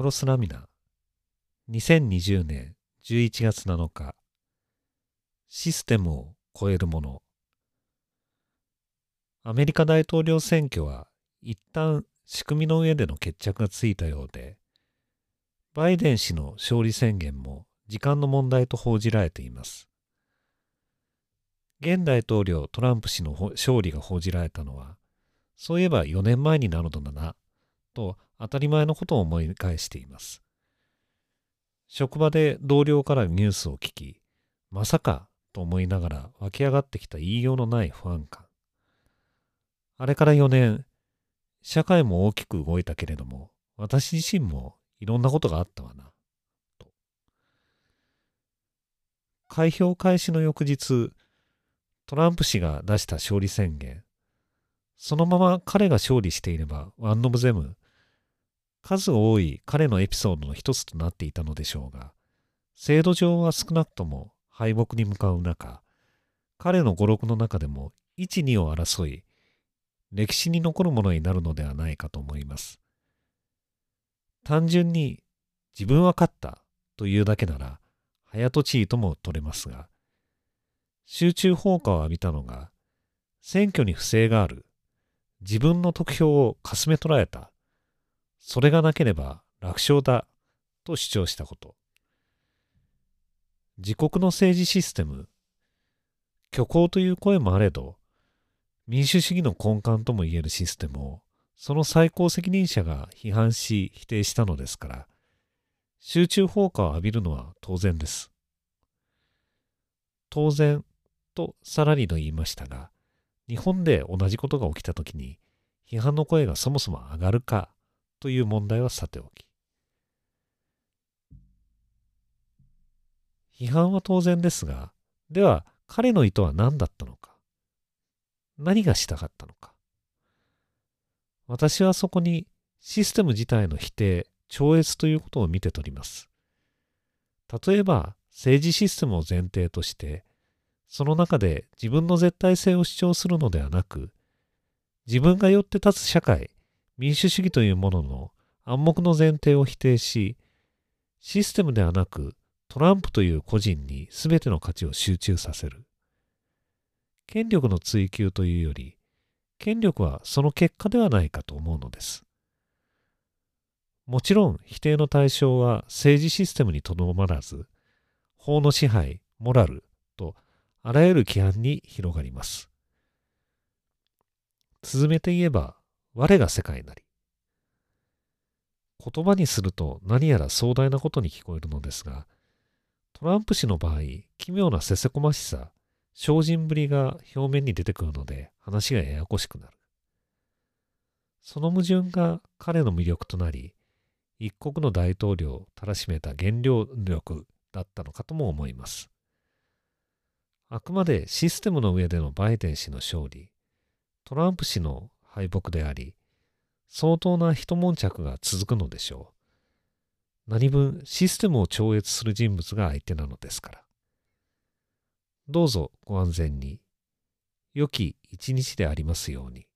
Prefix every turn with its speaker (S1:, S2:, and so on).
S1: クロスラミナ2020年11月7日。システムを超えるもの。アメリカ大統領選挙は一旦仕組みの上での決着がついたようでバイデン氏の勝利宣言も時間の問題と報じられています。現大統領トランプ氏の勝利が報じられたのはそういえば4年前になるのだなと当たり前のことを思い返しています。職場で同僚からニュースを聞き、まさかと思いながら湧き上がってきた言いようのない不安感。あれから4年、社会も大きく動いたけれども、私自身もいろんなことがあったわな。と。開票開始の翌日、トランプ氏が出した勝利宣言。そのまま彼が勝利していれば、ワン・オブ・ゼム、数多い彼のエピソードの一つとなっていたのでしょうが、制度上は少なくとも敗北に向かう中、彼の語録の中でも1、2を争い、歴史に残るものになるのではないかと思います。単純に自分は勝ったというだけなら、早とちいとも取れますが、集中放火を浴びたのが、選挙に不正がある、自分の得票をかすめ取られたそれがなければ楽勝だと主張したこと。自国の政治システム、虚構という声もあれど、民主主義の根幹ともいえるシステムを、その最高責任者が批判し否定したのですから、集中放火を浴びるのは当然です。当然とさらにと言いましたが、日本で同じことが起きたときに、批判の声がそもそも上がるかという問題はさておき。批判は当然ですが、では彼の意図は何だったのか何がしたかったのか私はそこにシステム自体の否定、超越ということを見て取ります。例えば政治システムを前提として、その中で自分の絶対性を主張するのではなく、自分がよって立つ社会、民主主義というものの暗黙の前提を否定し、システムではなくトランプという個人に全ての価値を集中させる。権力の追求というより、権力はその結果ではないかと思うのです。もちろん否定の対象は政治システムにとどまらず、法の支配、モラルとあらゆる規範に広がります。続めて言えば、我が世界なり。言葉にすると何やら壮大なことに聞こえるのですが、トランプ氏の場合、奇妙なせせこましさ、精進ぶりが表面に出てくるので話がややこしくなる。その矛盾が彼の魅力となり、一国の大統領をたらしめた原料力だったのかとも思います。あくまでシステムの上でのバイデン氏の勝利、トランプ氏の敗北であり、相当な一悶着が続くのでしょう。何分システムを超越する人物が相手なのですから。どうぞご安全に。良き一日でありますように。